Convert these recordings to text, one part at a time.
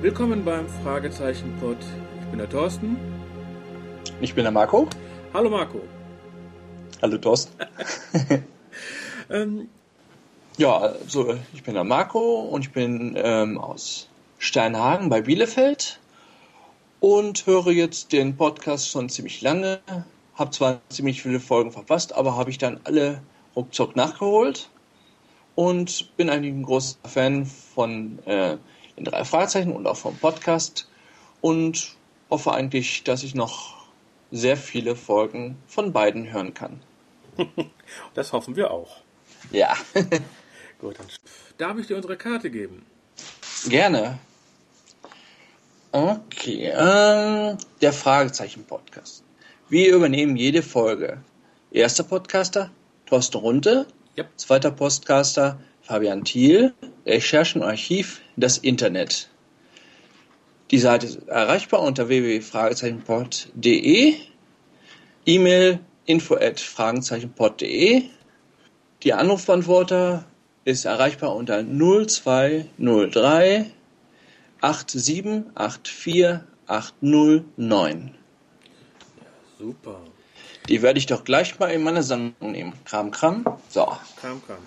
Willkommen beim Fragezeichen-Pod. Ich bin der Thorsten. Ich bin der Marco. Hallo Marco. Hallo Thorsten. Ähm, Ja, also ich bin der Marco und ich bin ähm, aus Steinhagen bei Bielefeld und höre jetzt den Podcast schon ziemlich lange. Hab zwar ziemlich viele Folgen verpasst, aber habe ich dann alle ruckzuck nachgeholt und bin eigentlich ein großer Fan von äh, den drei Fragezeichen und auch vom Podcast und hoffe eigentlich, dass ich noch sehr viele Folgen von beiden hören kann. das hoffen wir auch. Ja, Gut, dann darf ich dir unsere Karte geben. gerne. Okay, ähm, der Fragezeichen-Podcast. Wir übernehmen jede Folge. Erster Podcaster, Thorsten Runte. Yep. Zweiter Podcaster, Fabian Thiel. Recherchen und Archiv, das Internet. Die Seite ist erreichbar unter www.fragezeichenpod.de. E-Mail info at fragezeichenpod.de. Die Anrufbeantworter ist erreichbar unter 0203 8784 809. Super. Die werde ich doch gleich mal in meine Sammlung nehmen. Kram, Kram. So. Kam, kam.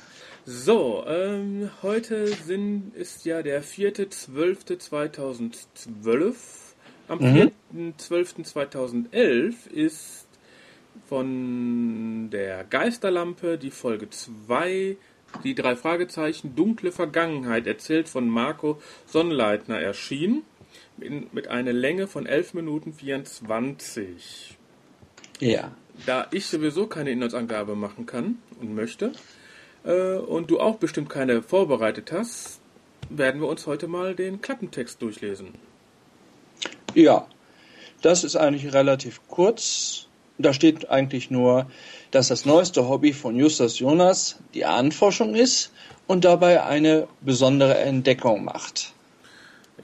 So, ähm, heute sind, ist ja der 4.12.2012. Am Mhm. 4.12.2011 ist von der Geisterlampe die Folge 2, die drei Fragezeichen, dunkle Vergangenheit, erzählt von Marco Sonnleitner erschienen, in, mit einer Länge von 11 Minuten 24. Ja. Da ich sowieso keine Inhaltsangabe machen kann und möchte, äh, und du auch bestimmt keine vorbereitet hast, werden wir uns heute mal den Klappentext durchlesen. Ja. Das ist eigentlich relativ kurz. Da steht eigentlich nur, dass das neueste Hobby von Justus Jonas die Ahnenforschung ist und dabei eine besondere Entdeckung macht.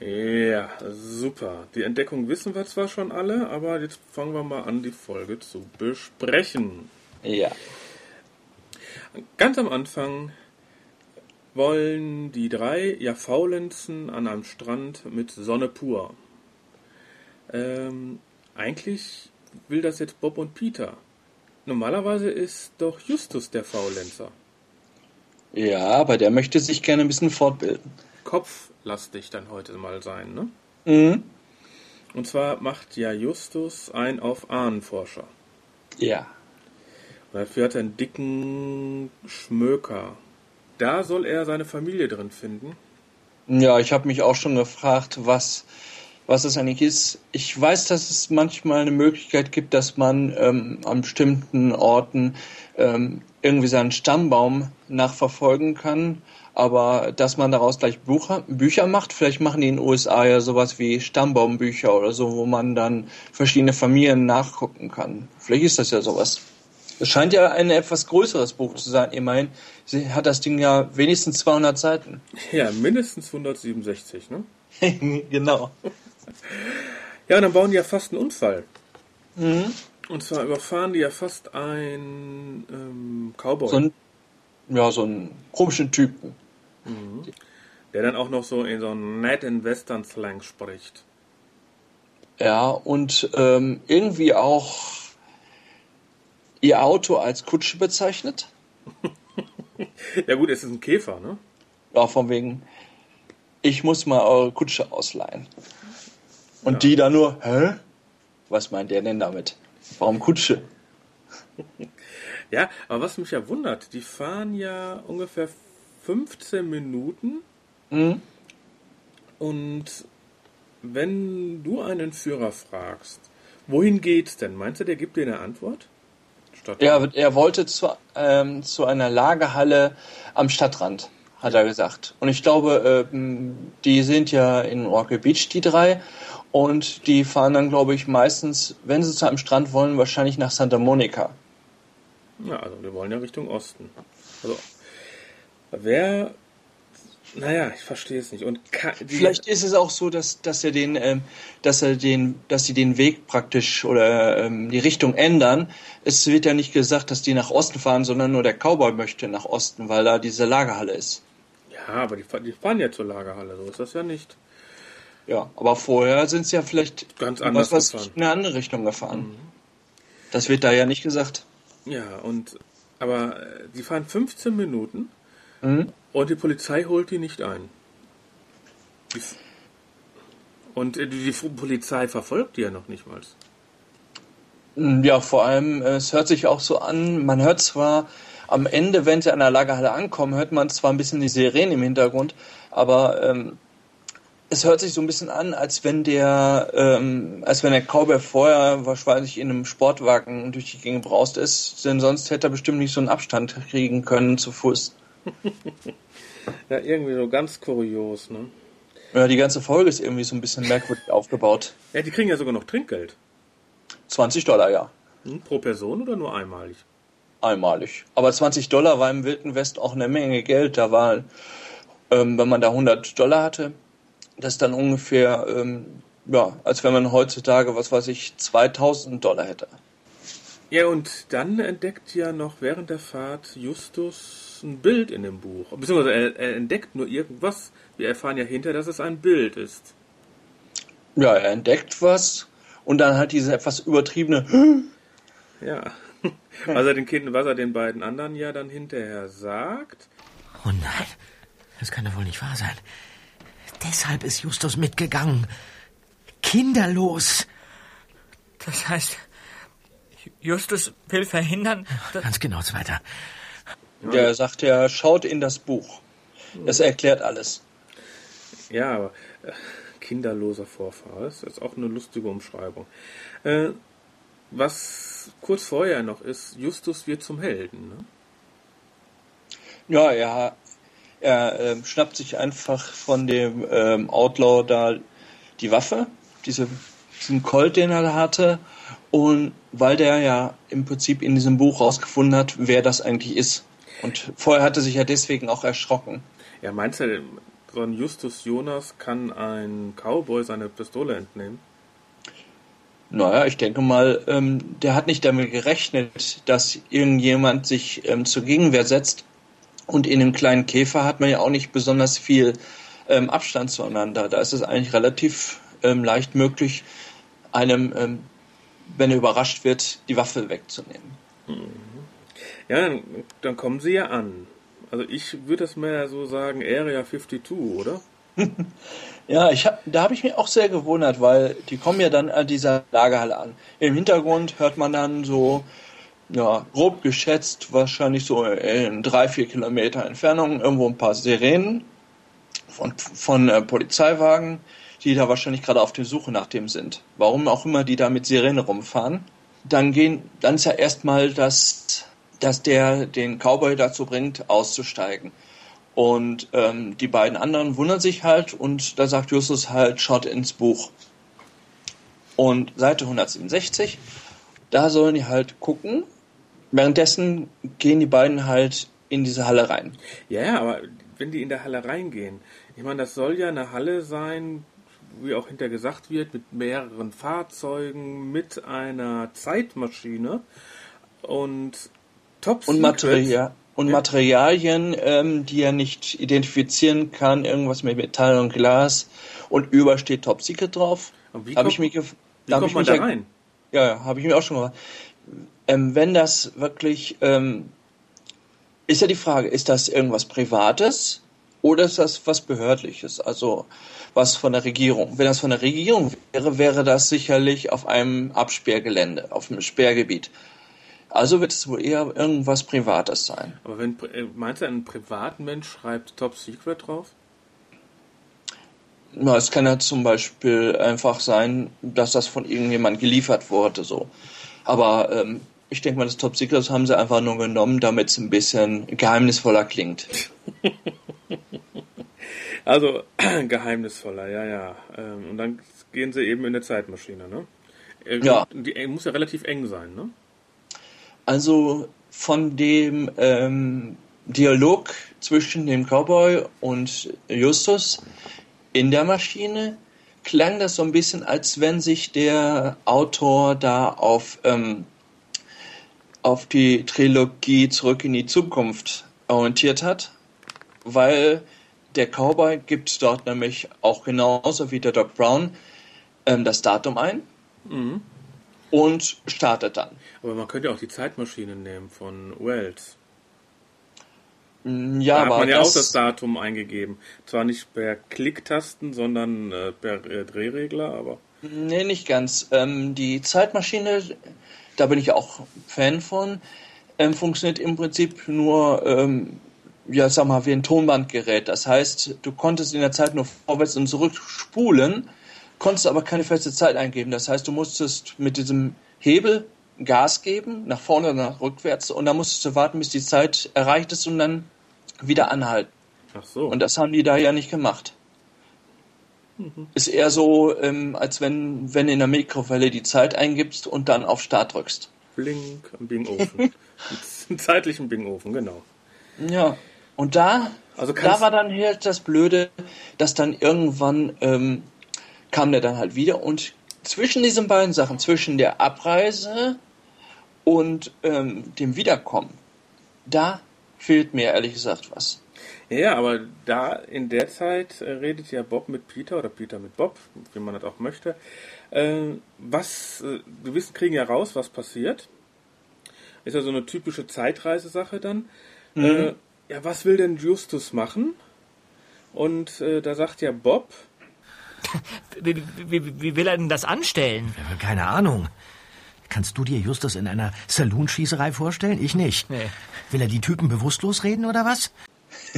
Ja, super. Die Entdeckung wissen wir zwar schon alle, aber jetzt fangen wir mal an, die Folge zu besprechen. Ja. Ganz am Anfang wollen die drei ja faulenzen an einem Strand mit Sonne pur. Ähm, eigentlich will das jetzt Bob und Peter. Normalerweise ist doch Justus der Faulenzer. Ja, aber der möchte sich gerne ein bisschen fortbilden. Kopflastig dann heute mal sein, ne? Mhm. Und zwar macht ja Justus ein auf Ahnenforscher. Ja. Dafür hat er einen dicken Schmöker. Da soll er seine Familie drin finden. Ja, ich habe mich auch schon gefragt, was, was es eigentlich ist. Ich weiß, dass es manchmal eine Möglichkeit gibt, dass man ähm, an bestimmten Orten ähm, irgendwie seinen Stammbaum nachverfolgen kann, aber dass man daraus gleich Bucher, Bücher macht, vielleicht machen die in den USA ja sowas wie Stammbaumbücher oder so, wo man dann verschiedene Familien nachgucken kann. Vielleicht ist das ja sowas. Es scheint ja ein etwas größeres Buch zu sein. Immerhin sie hat das Ding ja wenigstens 200 Seiten. Ja, mindestens 167, ne? genau. Ja, und dann bauen die ja fast einen Unfall. Mhm. Und zwar überfahren die ja fast einen ähm, Cowboy, So ein, ja, so einen komischen Typen. der dann auch noch so in so einem netten Western-Slang spricht. Ja, und ähm, irgendwie auch ihr Auto als Kutsche bezeichnet. Ja gut, es ist ein Käfer, ne? Ja, von wegen, ich muss mal eure Kutsche ausleihen. Und Ja. die da nur, hä? Was meint der denn damit? Warum Kutsche? Ja, aber was mich ja wundert, die fahren ja ungefähr 15 Minuten Mhm. und wenn du einen Führer fragst, wohin geht's denn? Meinst du, der gibt dir eine Antwort? Statt Ja, er wollte zu, ähm, zu einer Lagerhalle am Stadtrand, hat er gesagt. Und ich glaube, ähm, die sind ja in Rocky Beach, die drei. Und die fahren dann, glaube ich, meistens, wenn sie zu einem Strand wollen, wahrscheinlich nach Santa Monica. Ja, also wir wollen ja Richtung Osten. Also, wer, naja, ich verstehe es nicht. Und Vielleicht ist es auch so, dass, dass er den, ähm, dass er den, dass sie den Weg praktisch oder ähm, die Richtung ändern. Es wird ja nicht gesagt, dass die nach Osten fahren, sondern nur der Cowboy möchte nach Osten, weil da diese Lagerhalle ist. Ja, aber die, die fahren ja zur Lagerhalle, so ist das ja nicht. Ja, aber vorher sind sie ja vielleicht Ganz anders was, was in eine andere Richtung gefahren. Das wird da ja nicht gesagt. Ja, und aber äh, die fahren 15 Minuten Mhm. Und die Polizei holt die nicht ein. Und die, Polizei verfolgt die ja noch nicht mal. Mm, Ja, vor allem, äh, es hört sich auch so an, man hört zwar am Ende, wenn sie an der Lagerhalle ankommen, hört man zwar ein bisschen die Sirenen im Hintergrund, aber ähm, es hört sich so ein bisschen an, als wenn der, ähm, als wenn der Cowboy vorher wahrscheinlich in einem Sportwagen durch die Gegend braust ist, denn sonst hätte er bestimmt nicht so einen Abstand kriegen können zu Fuß. Ja, irgendwie so ganz kurios, ne? Ja, die ganze Folge ist irgendwie so ein bisschen merkwürdig aufgebaut. Ja, die kriegen ja sogar noch Trinkgeld. 20 Dollar, ja. Hm? Pro Person oder nur einmalig? einmalig. Aber 20 Dollar war im Wilden West auch eine Menge Geld. Da war, ähm, wenn man da 100 Dollar hatte, das ist dann ungefähr, ähm, ja, als wenn man heutzutage, was weiß ich, 2000 Dollar hätte. Ja, und dann entdeckt ja noch während der Fahrt Justus ein Bild in dem Buch. Beziehungsweise er, er entdeckt nur irgendwas. Wir erfahren ja hinter, dass es ein Bild ist. Ja, er entdeckt was und dann hat diese etwas übertriebene, Ja. Was er den Kindern, was er den beiden anderen ja dann hinterher sagt. Oh nein, das kann doch wohl nicht wahr sein. Deshalb ist Justus mitgegangen. Kinderlos. Das heißt, Justus will verhindern, dass... Ganz genau, zweiter. der sagt, er schaut in das Buch. Das erklärt alles. Ja, aber äh, kinderloser Vorfahre, das ist auch eine lustige Umschreibung. Äh, was kurz vorher noch ist, Justus wird zum Helden. Ne? Ja, er, er ähm, schnappt sich einfach von dem ähm, Outlaw da die Waffe, diese, diesen Colt, den er hatte. Und weil der ja im Prinzip in diesem Buch rausgefunden hat, wer das eigentlich ist. Und vorher hatte sich ja deswegen auch erschrocken. Ja, meinst du, so ein Justus Jonas kann ein Cowboy seine Pistole entnehmen? Naja, ich denke mal, ähm, der hat nicht damit gerechnet, dass irgendjemand sich ähm, zur Gegenwehr setzt. Und in einem kleinen Käfer hat man ja auch nicht besonders viel ähm, Abstand zueinander. Da ist es eigentlich relativ ähm, leicht möglich, einem, ähm, wenn er überrascht wird, die Waffe wegzunehmen. Ja, dann, dann kommen sie ja an. Also ich würde das mehr so sagen, Area 52, oder? Ja, ich hab, da habe ich mich auch sehr gewundert, weil die kommen ja dann an dieser Lagerhalle an. Im Hintergrund hört man dann so, ja, grob geschätzt, wahrscheinlich so in drei, vier Kilometer Entfernung irgendwo ein paar Sirenen von, von äh, Polizeiwagen, die da wahrscheinlich gerade auf der Suche nach dem sind. Warum auch immer die da mit Sirene rumfahren. Dann gehen, dann ist ja erstmal das, dass der den Cowboy dazu bringt, auszusteigen. Und ähm, die beiden anderen wundern sich halt und da sagt Justus halt, schaut ins Buch. Und Seite 167, da sollen die halt gucken. Währenddessen gehen die beiden halt in diese Halle rein. Ja, ja, aber wenn die in der Halle reingehen, ich meine, das soll ja eine Halle sein, wie auch hinter gesagt wird, mit mehreren Fahrzeugen, mit einer Zeitmaschine und Top Und, Materia und. Materialien, ähm, die er nicht identifizieren kann, irgendwas mit Metall und Glas. Und über steht Top Secret drauf. Und wie Hab kommt- ich mich Wie kommt ich man da rein? Ja, habe ich mir auch schon gemacht. Ähm, wenn das wirklich, ähm, ist ja die Frage, ist das irgendwas Privates oder ist das was Behördliches? Also was von der Regierung? Wenn das von der Regierung wäre, wäre das sicherlich auf einem Absperrgelände, auf einem Sperrgebiet. Also wird es wohl eher irgendwas Privates sein. Aber wenn, äh, meinst du, ein Privatmensch schreibt Top Secret drauf? Na, es kann ja zum Beispiel einfach sein, dass das von irgendjemand geliefert wurde, so. Aber ähm, ich denke mal, das Top Secret haben sie einfach nur genommen, damit es ein bisschen geheimnisvoller klingt. Also, geheimnisvoller, ja, ja. Ähm, und dann gehen sie eben in eine Zeitmaschine, ne? Äh, Ja. Die äh, muss ja relativ eng sein, ne? Also von dem ähm, Dialog zwischen dem Cowboy und Justus in der Maschine klang das so ein bisschen, als wenn sich der Autor da auf, ähm, auf die Trilogie Zurück in die Zukunft orientiert hat, weil der Cowboy gibt dort nämlich auch genauso wie der Doc Brown ähm, das Datum ein mhm. und startet dann. Aber man könnte auch die Zeitmaschine nehmen von Wells. Mm, ja, da hat man ja auch das Datum eingegeben. Zwar nicht per Klicktasten, sondern äh, per äh, Drehregler, aber. Nee, nicht ganz. Ähm, die Zeitmaschine, da bin ich auch Fan von, ähm, funktioniert im Prinzip nur, ähm, ja, sag mal, wie ein Tonbandgerät. Das heißt, du konntest in der Zeit nur vorwärts und zurück spulen, konntest aber keine feste Zeit eingeben. Das heißt, du musstest mit diesem Hebel Gas geben, nach vorne oder nach rückwärts, und dann musstest du warten, bis die Zeit erreicht ist und dann wieder anhalten. Ach so. Und das haben die da ja nicht gemacht. Mhm. Ist eher so, ähm, als wenn, wenn in der Mikrowelle die Zeit eingibst und dann auf Start drückst. Blink am Bingofen. Einen zeitlichen Bingofen, genau. Ja. Und da, also da war dann halt das Blöde, dass dann irgendwann ähm, kam der dann halt wieder und zwischen diesen beiden Sachen, zwischen der Abreise und ähm, dem Wiederkommen, da fehlt mir ehrlich gesagt was. Ja, aber da in der Zeit äh, redet ja Bob mit Peter oder Peter mit Bob, wie man das auch möchte. Äh, was, äh, wir wissen, kriegen ja raus, was passiert. Ist ja so eine typische Zeitreisesache dann. Mhm. Äh, ja, was will denn Justus machen? Und äh, da sagt ja Bob. wie, wie, wie will er denn das anstellen? Keine Ahnung. Kannst du dir Justus in einer Saloonschießerei vorstellen? Ich nicht. Nee. Will er die Typen bewusstlos reden oder was?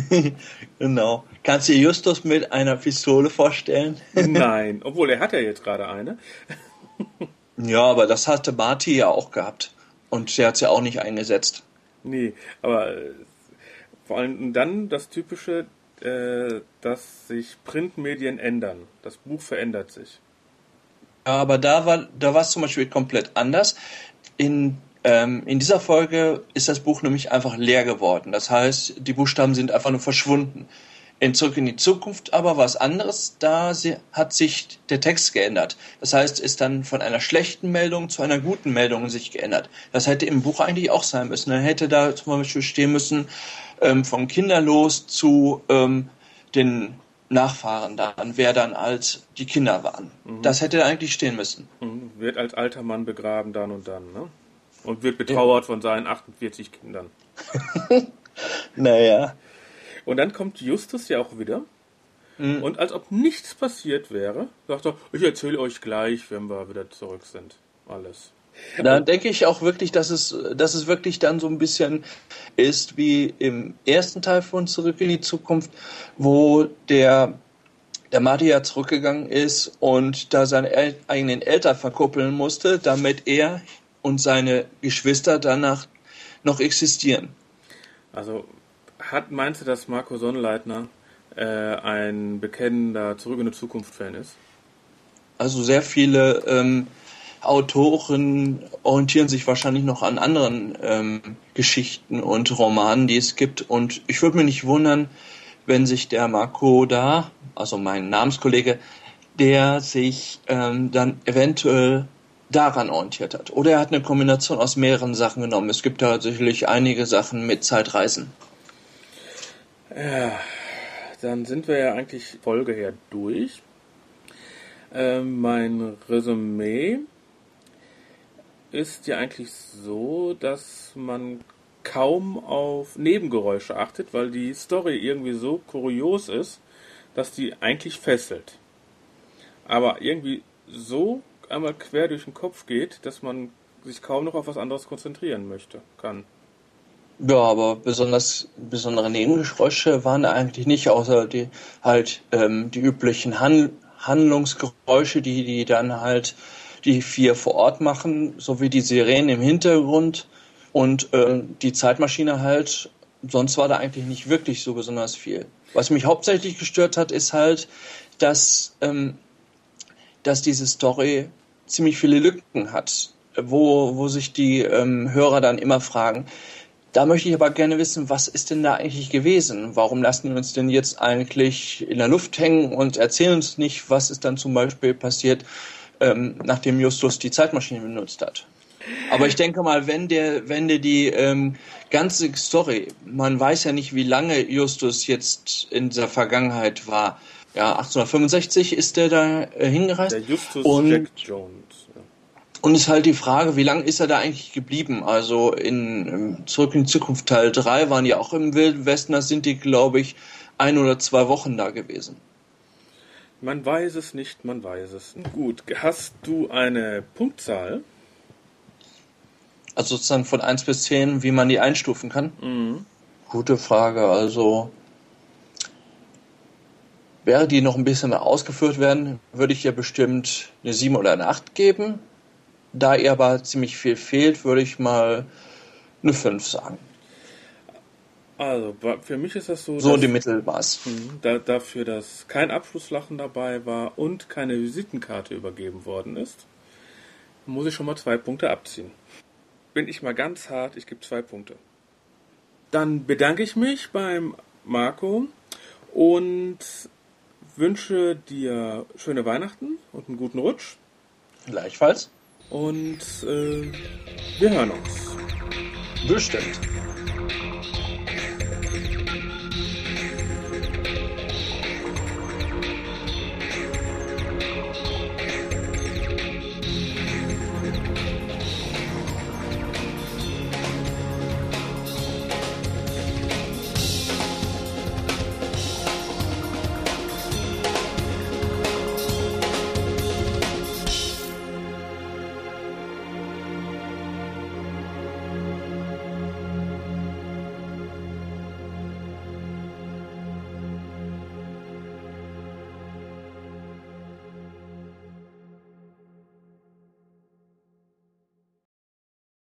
genau. Kannst du dir Justus mit einer Pistole vorstellen? Nein, obwohl er hat ja jetzt gerade eine. ja, aber das hatte Marty ja auch gehabt. Und der hat es ja auch nicht eingesetzt. Nee, aber äh, vor allem dann das typische, äh, dass sich Printmedien ändern. Das Buch verändert sich. Aber da war da war es zum Beispiel komplett anders. In ähm, in dieser Folge ist das Buch nämlich einfach leer geworden. Das heißt, die Buchstaben sind einfach nur verschwunden. In Zurück in die Zukunft aber was anderes, da hat sich der Text geändert. Das heißt, ist dann von einer schlechten Meldung zu einer guten Meldung sich geändert. Das hätte im Buch eigentlich auch sein müssen. Dann hätte da zum Beispiel stehen müssen, ähm, von kinderlos zu ähm, den Nachfahren dann, wer dann als die Kinder waren. Mhm. Das hätte eigentlich stehen müssen. Mhm. Wird als alter Mann begraben dann und dann, ne? Und wird betrauert ja. von seinen 48 Kindern. naja. Und dann kommt Justus ja auch wieder. Mhm. Und als ob nichts passiert wäre, sagt er, ich erzähle euch gleich, wenn wir wieder zurück sind. Alles. Da denke ich auch wirklich, dass es, dass es wirklich dann so ein bisschen ist wie im ersten Teil von Zurück in die Zukunft, wo der, der Marty ja zurückgegangen ist und da seine El eigenen Eltern verkuppeln musste, damit er und seine Geschwister danach noch existieren. Also hat, meinst du, dass Marco Sonnleitner äh, ein bekennender Zurück in die Zukunft-Fan ist? Also sehr viele ähm, Autoren orientieren sich wahrscheinlich noch an anderen ähm, Geschichten und Romanen, die es gibt. Und ich würde mich nicht wundern, wenn sich der Marco da, also mein Namenskollege, der sich ähm, dann eventuell daran orientiert hat. Oder er hat eine Kombination aus mehreren Sachen genommen. Es gibt tatsächlich einige Sachen mit Zeitreisen. Ja, dann sind wir ja eigentlich Folge her durch. Äh, mein Resümee ist ja eigentlich so, dass man kaum auf Nebengeräusche achtet, weil die Story irgendwie so kurios ist, dass die eigentlich fesselt. Aber irgendwie so einmal quer durch den Kopf geht, dass man sich kaum noch auf was anderes konzentrieren möchte, kann. Ja, aber besonders besondere Nebengeräusche waren da eigentlich nicht, außer die halt ähm, die üblichen Han Handlungsgeräusche, die die dann halt die vier vor Ort machen, sowie die Sirenen im Hintergrund und äh, die Zeitmaschine halt. Sonst war da eigentlich nicht wirklich so besonders viel. Was mich hauptsächlich gestört hat, ist halt, dass ähm, dass diese Story ziemlich viele Lücken hat, wo, wo sich die ähm, Hörer dann immer fragen, da möchte ich aber gerne wissen, was ist denn da eigentlich gewesen? Warum lassen die uns denn jetzt eigentlich in der Luft hängen und erzählen uns nicht, was ist dann zum Beispiel passiert, ähm, nachdem Justus die Zeitmaschine benutzt hat? Aber ich denke mal, wenn der, wenn der die ähm, ganze Story, man weiß ja nicht, wie lange Justus jetzt in der Vergangenheit war. Ja, 1865 ist der da äh, hingereist. Der Justus und, Jack Jones. Ja. und ist halt die Frage, wie lange ist er da eigentlich geblieben? Also in ähm, Zurück in die Zukunft Teil 3 waren ja auch im Wilden Westen, da sind die, glaube ich, ein oder zwei Wochen da gewesen. Man weiß es nicht, man weiß es. nicht. Gut, hast du eine Punktzahl? Also sozusagen von 1 bis 10, wie man die einstufen kann? Mhm. Gute Frage. Also wäre die noch ein bisschen mehr ausgeführt werden, würde ich ihr bestimmt eine 7 oder eine 8 geben. Da ihr aber ziemlich viel fehlt, würde ich mal eine 5 sagen. Also, für mich ist das so, So dass, die Mittelmaß. Mhm. da, dafür, dass kein Abschlusslachen dabei war und keine Visitenkarte übergeben worden ist, muss ich schon mal zwei Punkte abziehen. Bin ich mal ganz hart, ich gebe zwei Punkte. Dann bedanke ich mich beim Marco und wünsche dir schöne Weihnachten und einen guten Rutsch. Gleichfalls. Und äh, wir hören uns. Bestimmt.